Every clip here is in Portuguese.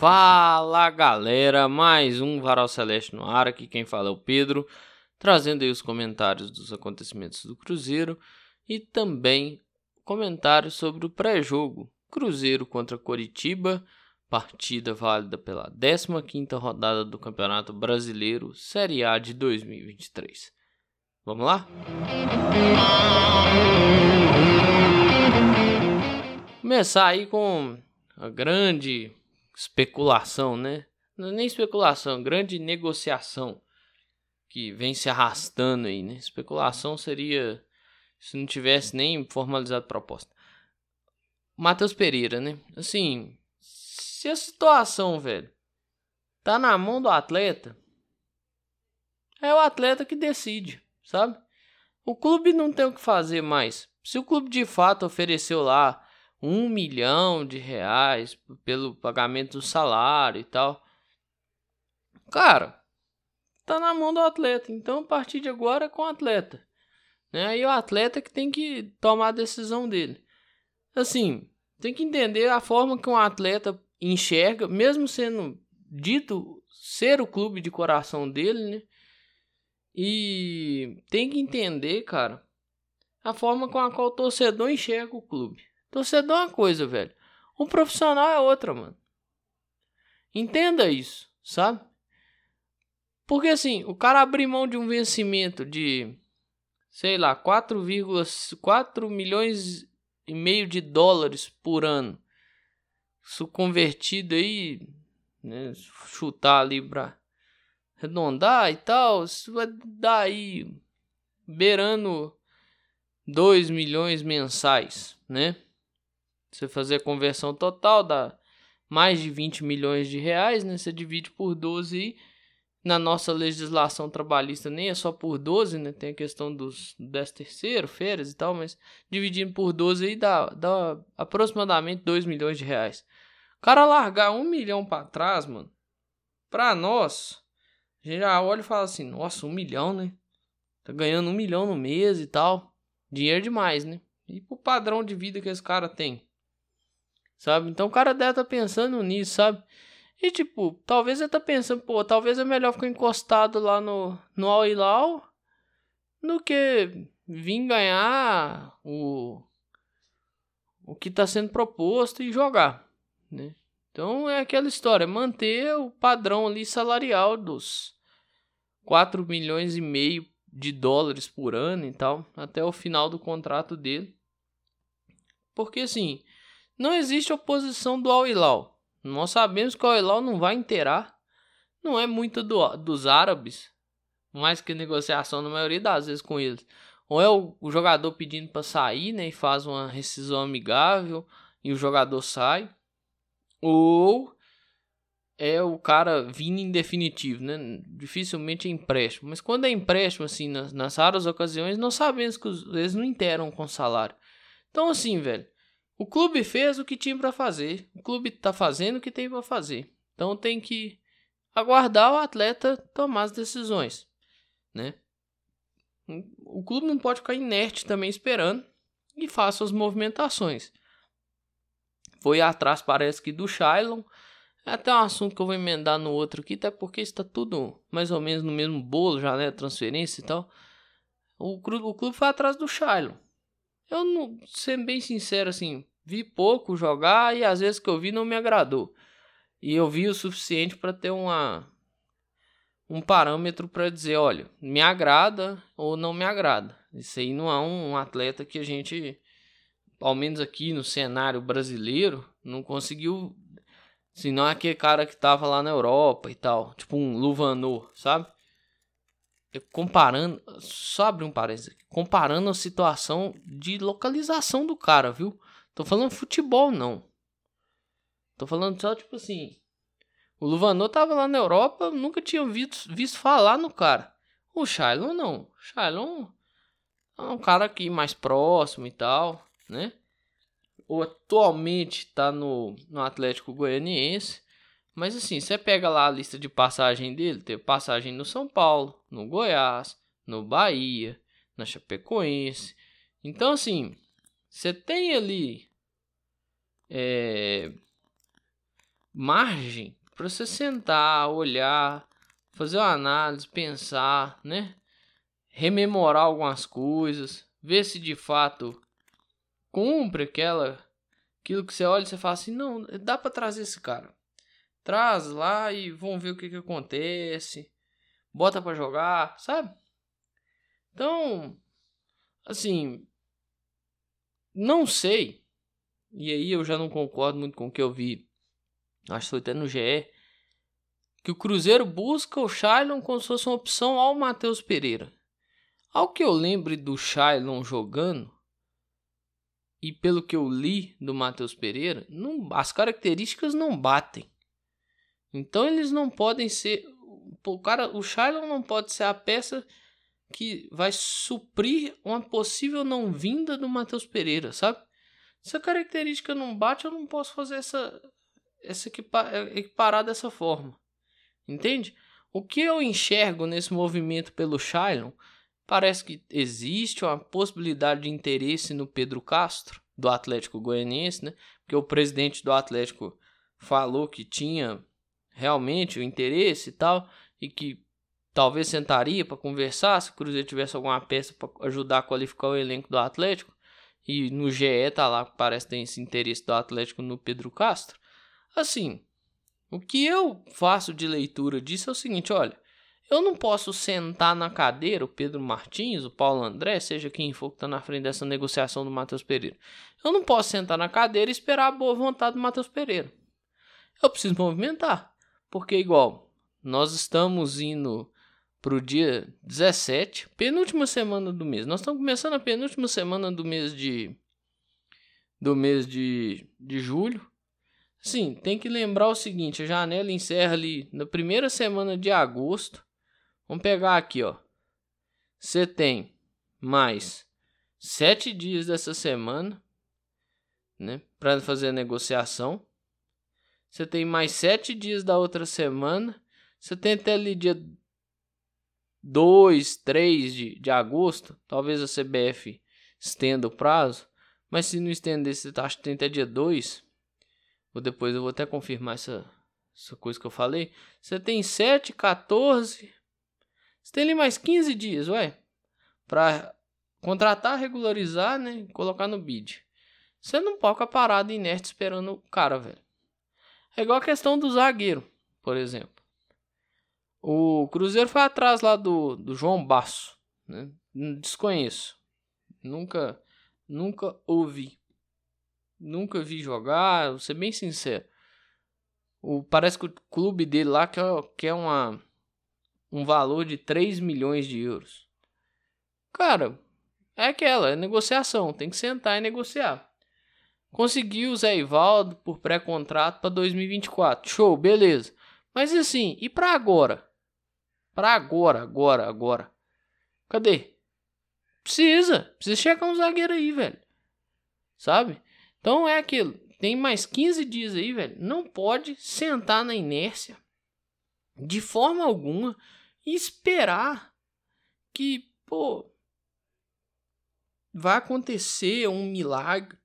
Fala galera, mais um Varal Celeste no ar. Aqui quem fala é o Pedro, trazendo aí os comentários dos acontecimentos do Cruzeiro e também comentários sobre o pré-jogo Cruzeiro contra Coritiba, partida válida pela 15ª rodada do Campeonato Brasileiro Série A de 2023. Vamos lá? Começar aí com a grande especulação, né? Não é nem especulação, grande negociação que vem se arrastando aí, né? Especulação seria se não tivesse nem formalizado proposta. Matheus Pereira, né? Assim, se a situação, velho, tá na mão do atleta, é o atleta que decide, sabe? O clube não tem o que fazer mais. Se o clube de fato ofereceu lá um milhão de reais pelo pagamento do salário e tal. Cara, tá na mão do atleta. Então, a partir de agora é com o atleta. Né? E o atleta que tem que tomar a decisão dele. Assim, tem que entender a forma que um atleta enxerga, mesmo sendo dito ser o clube de coração dele, né? E tem que entender, cara, a forma com a qual o torcedor enxerga o clube. Torcedor é uma coisa, velho. Um profissional é outra, mano. Entenda isso, sabe? Porque assim, o cara abrir mão de um vencimento de, sei lá, 4,4 milhões e meio de dólares por ano. Isso convertido aí, né, chutar ali pra arredondar e tal, isso vai dar aí beirando 2 milhões mensais, né? Você fazer a conversão total dá mais de 20 milhões de reais, né? Você divide por 12 e na nossa legislação trabalhista nem é só por 12, né? Tem a questão dos 10 terceiro, férias e tal, mas dividindo por 12 aí dá, dá aproximadamente 2 milhões de reais. O cara largar um milhão para trás, mano, pra nós, a gente já olha e fala assim, nossa, um milhão, né? Tá ganhando um milhão no mês e tal. Dinheiro demais, né? E pro padrão de vida que esse cara tem sabe? Então o cara deve estar tá pensando nisso, sabe? E tipo, talvez ele tá pensando, pô, talvez é melhor ficar encostado lá no, no Al Hilal do que vir ganhar o, o que está sendo proposto e jogar, né? Então é aquela história, manter o padrão ali salarial dos 4 milhões e meio de dólares por ano e tal, até o final do contrato dele. Porque assim, não existe oposição do Al-Hilal. Nós sabemos que o Al-Hilal não vai inteirar. Não é muito do, dos árabes. Mais que negociação na maioria das vezes com eles. Ou é o, o jogador pedindo para sair, né? E faz uma rescisão amigável e o jogador sai. Ou é o cara vindo em definitivo, né? Dificilmente é empréstimo. Mas quando é empréstimo, assim, nas, nas raras ocasiões, nós sabemos que os, eles não interam com salário. Então, assim, velho, o clube fez o que tinha para fazer. O clube tá fazendo o que tem para fazer. Então tem que aguardar o atleta tomar as decisões, né? O clube não pode ficar inerte também esperando e faça as movimentações. Foi atrás, parece que do Shailon. É até um assunto que eu vou emendar no outro aqui, até porque está tudo mais ou menos no mesmo bolo já, né? Transferência e tal. O, o clube foi atrás do Shailon. Eu não, sendo bem sincero assim, vi pouco jogar e às vezes que eu vi não me agradou. E eu vi o suficiente para ter uma um parâmetro para dizer, olha, me agrada ou não me agrada. Isso aí não é um atleta que a gente, ao menos aqui no cenário brasileiro, não conseguiu. Se não é aquele cara que tava lá na Europa e tal, tipo um Luvanor, sabe? Comparando, só abrir um parênteses, comparando a situação de localização do cara, viu? Tô falando futebol, não. Tô falando só, tipo assim. O Luvanor tava lá na Europa, nunca tinha visto, visto falar no cara. O Shailon não. O Shailon é um cara aqui mais próximo e tal, né? Ou atualmente tá no, no Atlético Goianiense. Mas assim, você pega lá a lista de passagem dele, tem passagem no São Paulo, no Goiás, no Bahia, na Chapecoense. Então assim, você tem ali é, margem para você sentar, olhar, fazer uma análise, pensar, né? Rememorar algumas coisas, ver se de fato cumpre aquela aquilo que você olha e você fala assim, não, dá para trazer esse cara. Traz lá e vamos ver o que que acontece. Bota para jogar, sabe? Então, assim, não sei. E aí eu já não concordo muito com o que eu vi. Acho que foi até no GE. Que o Cruzeiro busca o Shailon como se fosse uma opção ao Matheus Pereira. Ao que eu lembre do Shailon jogando, e pelo que eu li do Matheus Pereira, não, as características não batem. Então eles não podem ser. O cara, o Shailon não pode ser a peça que vai suprir uma possível não vinda do Matheus Pereira, sabe? Se a característica não bate, eu não posso fazer essa, essa equiparar dessa forma. Entende? O que eu enxergo nesse movimento pelo Shailon parece que existe uma possibilidade de interesse no Pedro Castro, do Atlético Goianiense, né? Porque o presidente do Atlético falou que tinha realmente o interesse e tal, e que talvez sentaria para conversar se o Cruzeiro tivesse alguma peça para ajudar a qualificar o elenco do Atlético. E no GE tá lá, parece que tem esse interesse do Atlético no Pedro Castro. Assim, o que eu faço de leitura disso é o seguinte, olha, eu não posso sentar na cadeira o Pedro Martins, o Paulo André, seja quem for que está na frente dessa negociação do Matheus Pereira. Eu não posso sentar na cadeira e esperar a boa vontade do Matheus Pereira. Eu preciso movimentar. Porque, igual, nós estamos indo pro dia 17, penúltima semana do mês. Nós estamos começando a penúltima semana do mês de do mês de, de julho. Sim, tem que lembrar o seguinte, a janela encerra ali na primeira semana de agosto. Vamos pegar aqui, ó. Você tem mais sete dias dessa semana, né, para fazer a negociação. Você tem mais sete dias da outra semana. Você tem até ali dia 2, 3 de, de agosto, talvez a CBF estenda o prazo, mas se não estender, você acha que tem até dia 2, ou depois eu vou até confirmar essa, essa coisa que eu falei. Você tem 7, 14, você tem ali mais 15 dias, ué, para contratar, regularizar, né, colocar no bid. Você não pode ficar parado inerte esperando o cara, velho. É igual a questão do zagueiro, por exemplo. O Cruzeiro foi atrás lá do, do João Basso. Né? Desconheço. Nunca, nunca ouvi. Nunca vi jogar, vou ser bem sincero. O, parece que o clube dele lá quer, quer uma, um valor de 3 milhões de euros. Cara, é aquela, é negociação. Tem que sentar e negociar. Conseguiu o Zé Ivaldo por pré-contrato para 2024. Show, beleza. Mas assim, e para agora? Agora, agora, agora. Cadê? Precisa. Precisa chegar um zagueiro aí, velho. Sabe? Então é aquilo. Tem mais 15 dias aí, velho. Não pode sentar na inércia de forma alguma e esperar que, pô, vai acontecer um milagre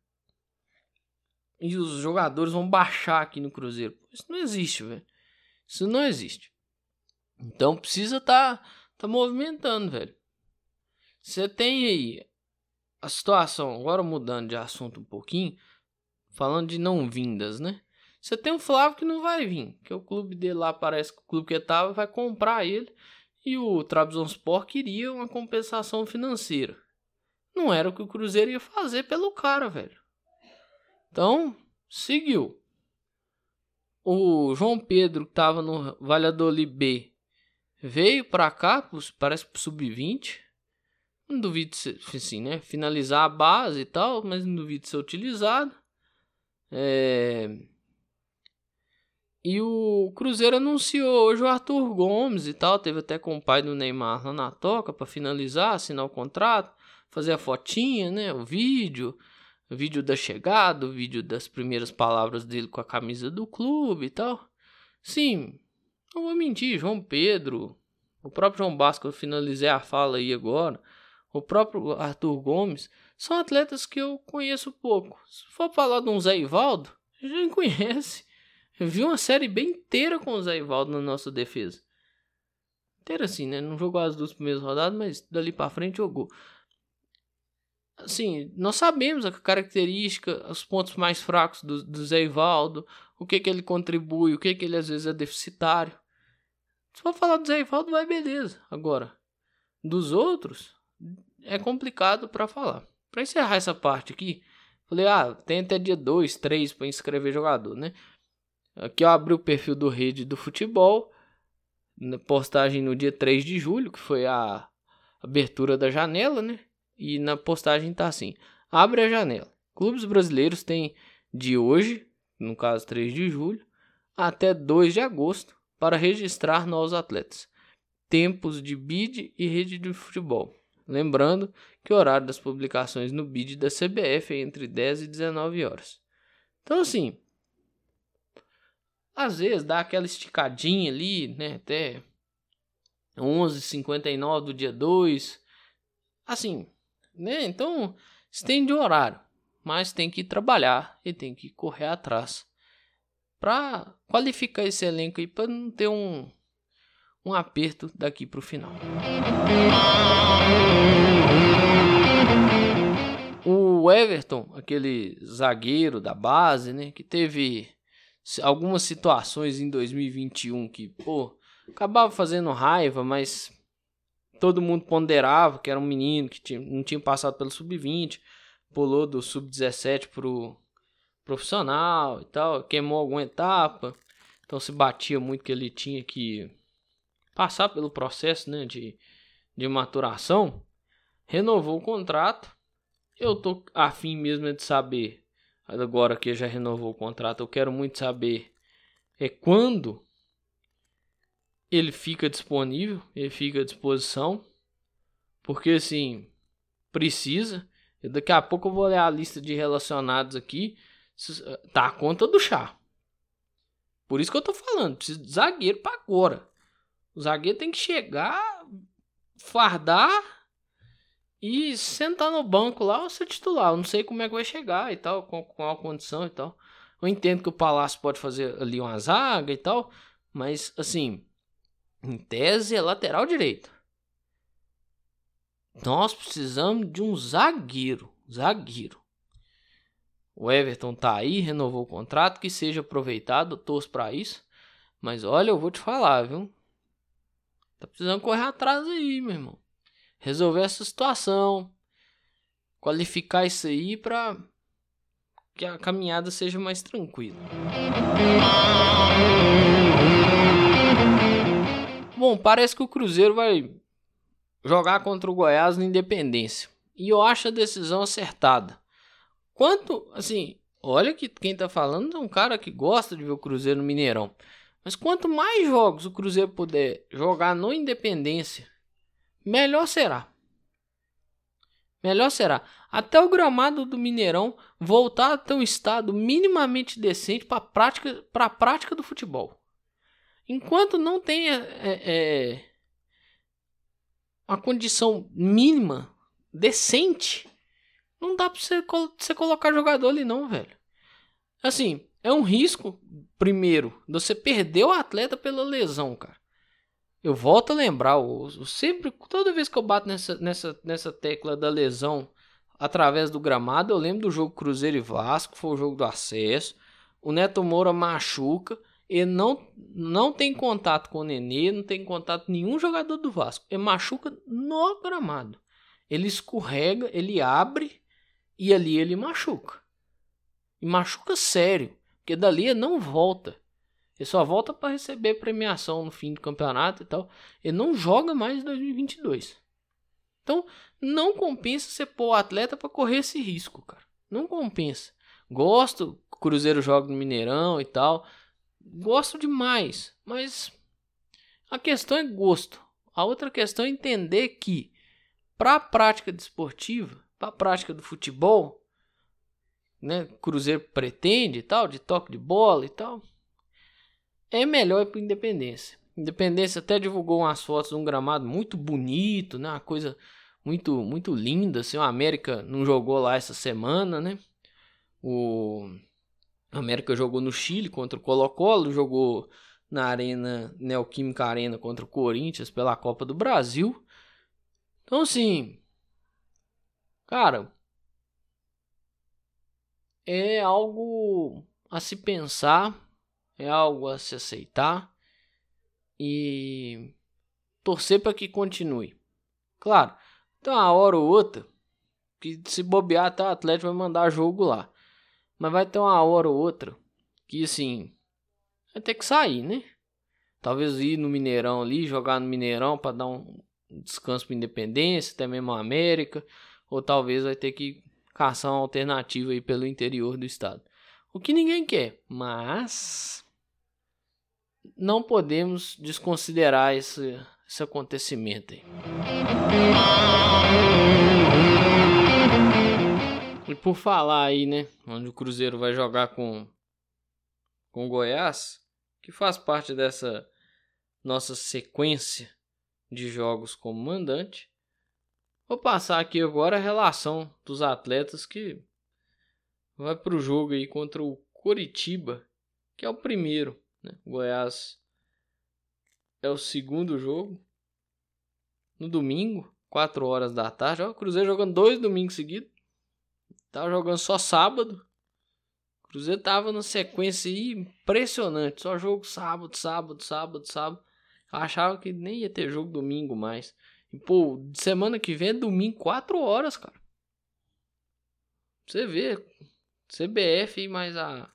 e os jogadores vão baixar aqui no Cruzeiro. Isso não existe, velho. Isso não existe. Então precisa tá, tá movimentando, velho. Você tem aí a situação, agora mudando de assunto um pouquinho, falando de não vindas, né? Você tem o Flávio que não vai vir, que o clube dele lá parece que o clube que tava vai comprar ele e o Trabzonspor queria uma compensação financeira. Não era o que o Cruzeiro ia fazer pelo cara, velho. Então, seguiu. O João Pedro que tava no Valladolid B Veio para cá, parece pro sub-20. Não duvido ser, assim, né? Finalizar a base e tal, mas não duvido ser utilizado. É... E o Cruzeiro anunciou hoje o Arthur Gomes e tal. Teve até com o pai do Neymar lá na toca para finalizar, assinar o contrato, fazer a fotinha, né? O vídeo, o vídeo da chegada, o vídeo das primeiras palavras dele com a camisa do clube e tal. Sim, não vou mentir, João Pedro, o próprio João Basco, eu finalizei a fala aí agora, o próprio Arthur Gomes, são atletas que eu conheço pouco. Se for falar de um Zé Ivaldo, a gente conhece. Eu vi uma série bem inteira com o Zé Ivaldo na nossa defesa. Inteira assim, né? Não jogou as duas primeiras rodadas, mas dali para frente jogou. Assim, nós sabemos a característica, os pontos mais fracos do, do Zé Ivaldo, o que que ele contribui, o que que ele às vezes é deficitário. Se for falar do Zé Ivaldo, vai beleza. Agora, dos outros, é complicado para falar. Para encerrar essa parte aqui, falei, ah, tem até dia 2, 3 para inscrever jogador, né? Aqui eu abri o perfil do Rede do Futebol, postagem no dia 3 de julho, que foi a abertura da janela, né? E na postagem tá assim: abre a janela. Clubes brasileiros têm de hoje, no caso 3 de julho, até 2 de agosto para registrar novos atletas. Tempos de bid e rede de futebol. Lembrando que o horário das publicações no bid da CBF é entre 10 e 19 horas. Então, assim, às vezes dá aquela esticadinha ali, né? Até 11h59 do dia 2. Assim, né? Então, estende o horário. Mas tem que trabalhar e tem que correr atrás. Para qualificar esse elenco aí, para não ter um, um aperto daqui para o final. O Everton, aquele zagueiro da base, né, que teve algumas situações em 2021 que, pô, acabava fazendo raiva, mas todo mundo ponderava que era um menino que tinha, não tinha passado pelo sub-20, pulou do sub-17 pro profissional e tal, queimou alguma etapa, então se batia muito que ele tinha que passar pelo processo né, de, de maturação, renovou o contrato. Eu tô afim mesmo de saber, agora que já renovou o contrato, eu quero muito saber é quando ele fica disponível, ele fica à disposição, porque assim, precisa. Daqui a pouco eu vou ler a lista de relacionados aqui, tá a conta do chá. Por isso que eu tô falando, precisa de zagueiro para agora. O zagueiro tem que chegar, fardar e sentar no banco lá ou ser titular. Eu não sei como é que vai chegar e tal, com, a condição e tal. Eu entendo que o Palácio pode fazer ali uma zaga e tal, mas assim, em tese é lateral direito. Nós precisamos de um zagueiro, zagueiro. O Everton tá aí, renovou o contrato, que seja aproveitado, torço para isso. Mas olha, eu vou te falar, viu? Tá precisando correr atrás aí, meu irmão. Resolver essa situação. Qualificar isso aí pra que a caminhada seja mais tranquila. Bom, parece que o Cruzeiro vai jogar contra o Goiás na Independência. E eu acho a decisão acertada. Quanto, assim, olha que quem tá falando é um cara que gosta de ver o Cruzeiro no Mineirão. Mas quanto mais jogos o Cruzeiro puder jogar no Independência, melhor será. Melhor será. Até o gramado do Mineirão voltar a ter um estado minimamente decente para a prática, prática do futebol. Enquanto não tenha é, é, uma condição mínima, decente, não dá para você, você colocar jogador ali não, velho. Assim, é um risco, primeiro, você perder o atleta pela lesão, cara. Eu volto a lembrar, eu, sempre, toda vez que eu bato nessa, nessa, nessa tecla da lesão através do gramado, eu lembro do jogo Cruzeiro e Vasco, foi o jogo do acesso. O Neto Moura machuca, ele não, não tem contato com o Nenê, não tem contato com nenhum jogador do Vasco. Ele machuca no gramado. Ele escorrega, ele abre e ali ele machuca. E machuca sério. Porque dali ele não volta. Ele só volta para receber premiação no fim do campeonato e tal. Ele não joga mais em 2022. Então, não compensa você pôr o atleta para correr esse risco, cara. Não compensa. Gosto, Cruzeiro joga no Mineirão e tal. Gosto demais, mas a questão é gosto. A outra questão é entender que para a prática desportiva, para a prática do futebol, né, Cruzeiro pretende e tal, de toque de bola e tal, é melhor ir para Independência. Independência até divulgou umas fotos de um gramado muito bonito, né, uma coisa muito muito linda, assim, o América não jogou lá essa semana, né? O América jogou no Chile contra o Colo-Colo, jogou na Arena Neoquímica Arena contra o Corinthians pela Copa do Brasil. Então, assim, cara, é algo a se pensar, é algo a se aceitar e torcer para que continue. Claro, então uma hora ou outra que se bobear até o Atlético vai mandar jogo lá. Mas vai ter uma hora ou outra que assim vai ter que sair, né? Talvez ir no Mineirão ali, jogar no Mineirão para dar um descanso para Independência, até mesmo a América, ou talvez vai ter que caçar uma alternativa aí pelo interior do estado. O que ninguém quer, mas não podemos desconsiderar esse, esse acontecimento aí. E por falar aí, né, onde o Cruzeiro vai jogar com com Goiás, que faz parte dessa nossa sequência de jogos como mandante. Vou passar aqui agora a relação dos atletas que vai para o jogo aí contra o Coritiba, que é o primeiro. Né? Goiás é o segundo jogo. No domingo, 4 horas da tarde. Ó, o Cruzeiro jogando dois domingos seguidos. Tava jogando só sábado. O Cruzeiro tava na sequência aí impressionante. Só jogo sábado, sábado, sábado, sábado. Eu achava que nem ia ter jogo domingo mais. Pô, semana que vem é domingo, 4 horas, cara. Você vê. CBF mais a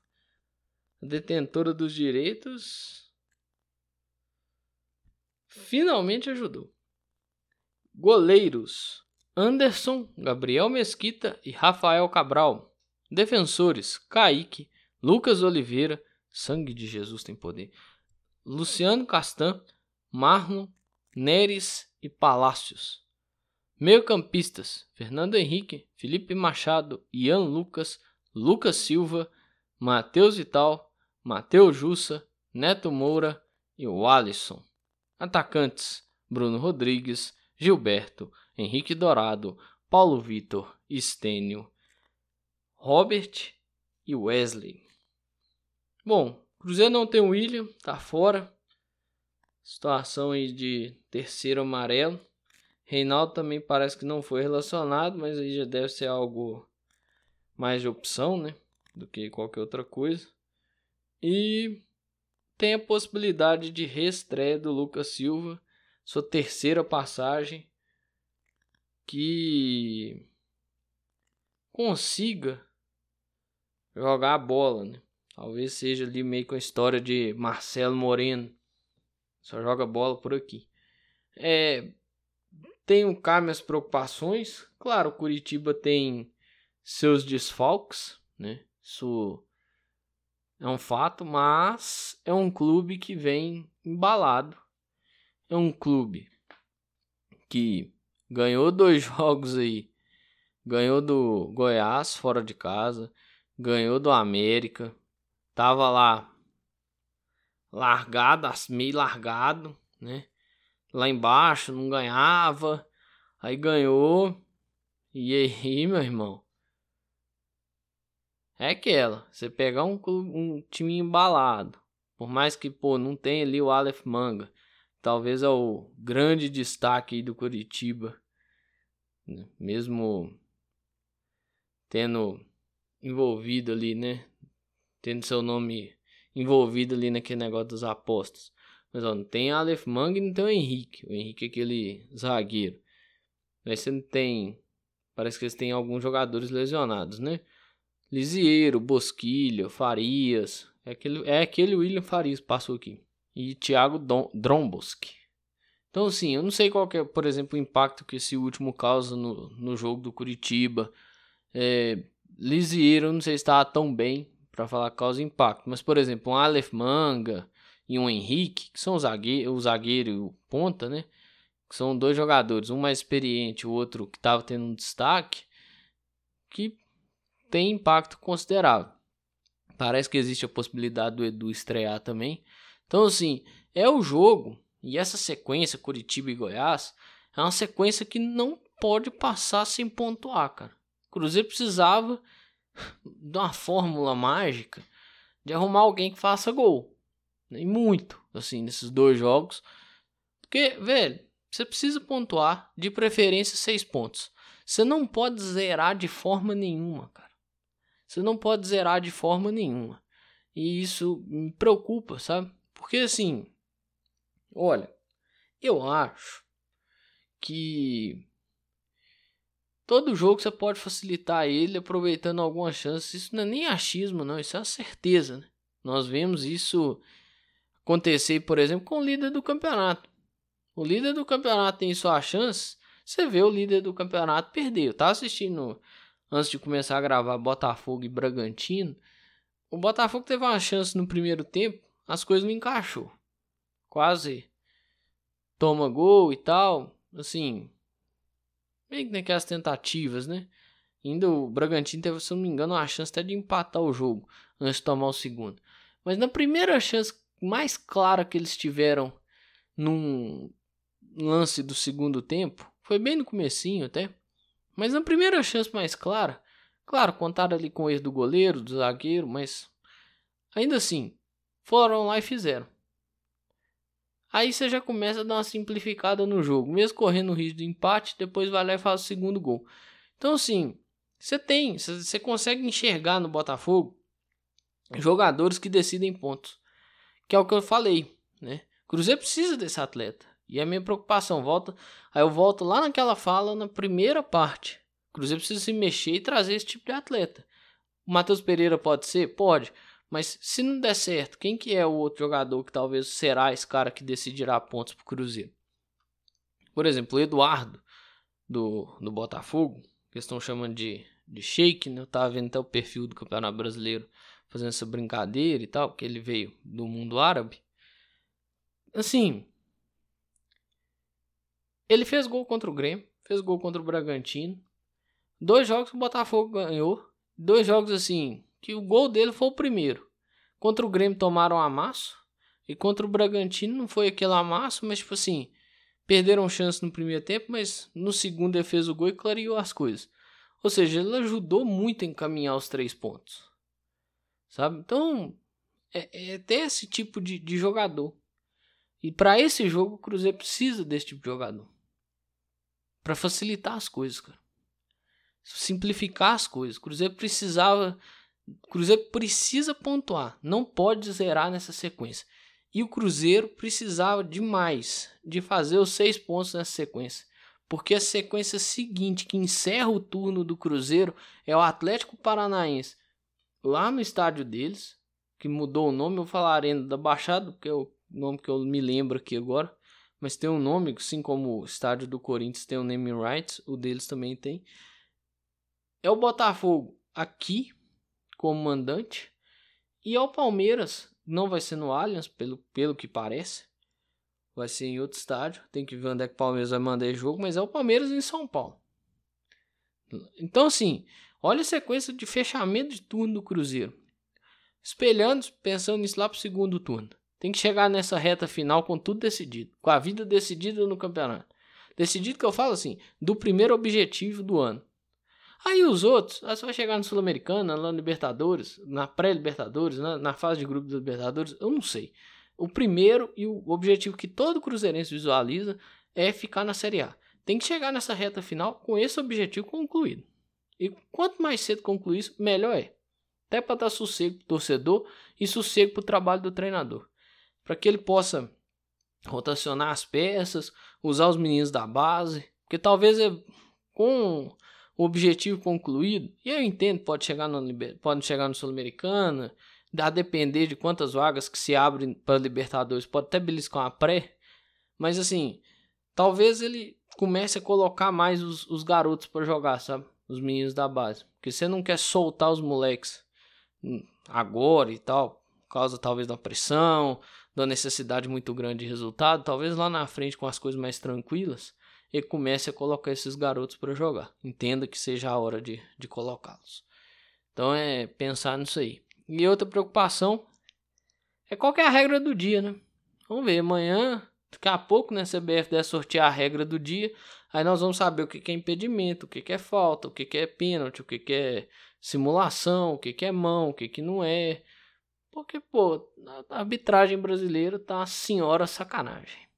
detentora dos direitos finalmente ajudou. Goleiros: Anderson, Gabriel Mesquita e Rafael Cabral. Defensores: Kaique, Lucas Oliveira, sangue de Jesus tem poder. Luciano Castan, Marlon, Neres e Palácios. Meio-campistas: Fernando Henrique, Felipe Machado, Ian Lucas, Lucas Silva, Matheus Vital, Matheus Jussa, Neto Moura e o Alisson. Atacantes: Bruno Rodrigues, Gilberto, Henrique Dourado, Paulo Vitor, Estênio, Robert e Wesley. Bom, Cruzeiro não tem o William, tá fora. Situação aí de terceiro amarelo. Reinaldo também parece que não foi relacionado, mas aí já deve ser algo mais de opção, né? Do que qualquer outra coisa. E tem a possibilidade de reestreia do Lucas Silva, sua terceira passagem, que consiga jogar a bola, né? Talvez seja ali meio com a história de Marcelo Moreno. Só joga bola por aqui. É, tenho cá minhas preocupações. Claro, o Curitiba tem seus desfalques, né? Isso é um fato, mas é um clube que vem embalado. É um clube que ganhou dois jogos aí. Ganhou do Goiás fora de casa, ganhou do América. Tava lá largado, meio largado, né? Lá embaixo não ganhava, aí ganhou. E aí, meu irmão? É aquela, você pegar um, um time embalado, por mais que pô, não tenha ali o Aleph Manga, talvez é o grande destaque do Curitiba, né? mesmo tendo envolvido ali, né? Tendo seu nome envolvido ali naquele negócio dos apostas. Mas ó, não tem Aleph Manga e não tem o Henrique. O Henrique é aquele zagueiro. Aí você não tem. Parece que eles têm alguns jogadores lesionados, né? Lisieiro, Bosquilha, Farias. É aquele, é aquele William Farias que passou aqui. E Thiago Dromboski. Então, assim, eu não sei qual é, por exemplo, o impacto que esse último causa no, no jogo do Curitiba. É, Lisieiro, não sei se estava tão bem para falar causa impacto. Mas, por exemplo, um Aleph Manga e um Henrique, que são o zagueiro, o zagueiro e o ponta, né? Que são dois jogadores, um mais experiente, o outro que estava tendo um destaque, que tem impacto considerável. Parece que existe a possibilidade do Edu estrear também. Então, assim, é o jogo e essa sequência, Curitiba e Goiás, é uma sequência que não pode passar sem pontuar, cara. Cruzeiro precisava de uma fórmula mágica de arrumar alguém que faça gol. E muito, assim, nesses dois jogos. Porque, velho, você precisa pontuar, de preferência, seis pontos. Você não pode zerar de forma nenhuma, cara. Você não pode zerar de forma nenhuma. E isso me preocupa, sabe? Porque assim, olha, eu acho que todo jogo você pode facilitar ele aproveitando algumas chances. Isso não é nem achismo, não, isso é uma certeza. Né? Nós vemos isso acontecer, por exemplo, com o líder do campeonato. O líder do campeonato tem sua chance, você vê o líder do campeonato perder. Eu tava assistindo antes de começar a gravar Botafogo e Bragantino. O Botafogo teve uma chance no primeiro tempo, as coisas não encaixou. Quase toma gol e tal. Assim, meio que naquelas tentativas, né? Ainda o Bragantino teve, se não me engano, uma chance até de empatar o jogo antes de tomar o segundo. Mas na primeira chance mais clara que eles tiveram num lance do segundo tempo, foi bem no comecinho até. Mas na primeira chance mais clara, Claro, contaram ali com o erro do goleiro, do zagueiro, mas ainda assim, foram lá e fizeram. Aí você já começa a dar uma simplificada no jogo, mesmo correndo o risco de empate, depois vai lá e faz o segundo gol. Então assim, você tem, você consegue enxergar no Botafogo jogadores que decidem pontos, que é o que eu falei, né? Cruzeiro precisa desse atleta. E a minha preocupação volta, aí eu volto lá naquela fala na primeira parte. Cruzeiro precisa se mexer e trazer esse tipo de atleta. O Matheus Pereira pode ser? Pode. Mas se não der certo, quem que é o outro jogador que talvez será esse cara que decidirá pontos pro Cruzeiro? Por exemplo, o Eduardo do, do Botafogo, que estão chamando de, de Shake, né? Eu tava vendo até o perfil do Campeonato Brasileiro fazendo essa brincadeira e tal, porque ele veio do mundo árabe. Assim, ele fez gol contra o Grêmio, fez gol contra o Bragantino, Dois jogos que o Botafogo ganhou. Dois jogos assim, que o gol dele foi o primeiro. Contra o Grêmio tomaram amasso. E contra o Bragantino não foi aquele amasso, mas tipo assim, perderam chance no primeiro tempo, mas no segundo ele fez o gol e clareou as coisas. Ou seja, ele ajudou muito a encaminhar os três pontos. Sabe? Então, é, é até esse tipo de, de jogador. E para esse jogo, o Cruzeiro precisa desse tipo de jogador. para facilitar as coisas, cara simplificar as coisas. O Cruzeiro precisava. O Cruzeiro precisa pontuar, não pode zerar nessa sequência. E o Cruzeiro precisava demais de fazer os seis pontos nessa sequência. Porque a sequência seguinte, que encerra o turno do Cruzeiro, é o Atlético Paranaense lá no estádio deles, que mudou o nome, eu vou falar Arena da Baixada, que é o nome que eu me lembro aqui agora. Mas tem um nome, assim como o estádio do Corinthians tem o naming rights, o deles também tem é o Botafogo aqui como mandante e é o Palmeiras, não vai ser no Allianz, pelo, pelo que parece. Vai ser em outro estádio. Tem que ver onde é que o Palmeiras vai mandar jogo, mas é o Palmeiras em São Paulo. Então, assim, olha a sequência de fechamento de turno do Cruzeiro. Espelhando, pensando nisso lá pro segundo turno. Tem que chegar nessa reta final com tudo decidido. Com a vida decidida no campeonato. Decidido que eu falo assim, do primeiro objetivo do ano. Aí os outros, aí você vai chegar no Sul-Americana, lá no Libertadores, na pré-Libertadores, na, na, fase de grupo da Libertadores, eu não sei. O primeiro e o objetivo que todo cruzeirense visualiza é ficar na Série A. Tem que chegar nessa reta final com esse objetivo concluído. E quanto mais cedo concluir isso, melhor é. Até para dar sossego pro torcedor e sossego pro trabalho do treinador. Para que ele possa rotacionar as peças, usar os meninos da base, porque talvez é com o objetivo concluído, e eu entendo, pode chegar no, pode chegar no Sul-Americana, a depender de quantas vagas que se abrem para Libertadores, pode até beliscar uma pré, mas assim, talvez ele comece a colocar mais os, os garotos para jogar, sabe? Os meninos da base. Porque você não quer soltar os moleques hum, agora e tal, por causa talvez da pressão, da necessidade muito grande de resultado, talvez lá na frente com as coisas mais tranquilas, e comece a colocar esses garotos para jogar. Entenda que seja a hora de, de colocá-los. Então é pensar nisso aí. E outra preocupação é qual é a regra do dia, né? Vamos ver, amanhã, daqui a pouco, né, CBF deve sortear a regra do dia. Aí nós vamos saber o que é impedimento, o que é falta, o que é pênalti, o que é simulação, o que é mão, o que não é. Porque, pô, a arbitragem brasileira tá uma senhora sacanagem.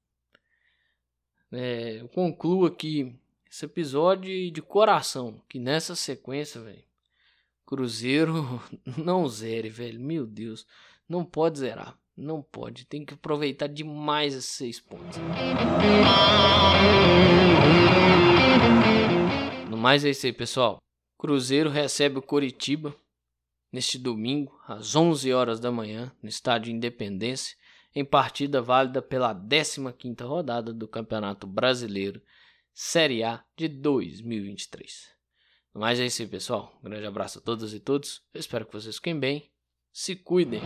É, eu concluo aqui esse episódio de coração, que nessa sequência, velho, Cruzeiro não zere, velho. Meu Deus, não pode zerar. Não pode, tem que aproveitar demais esses seis pontos. No mais é isso aí, pessoal. Cruzeiro recebe o Coritiba neste domingo, às 11 horas da manhã, no estádio Independência, em partida válida pela 15ª rodada do Campeonato Brasileiro Série A de 2023. Mas é isso aí, pessoal. Um grande abraço a todas e todos. Eu espero que vocês fiquem bem. Se cuidem.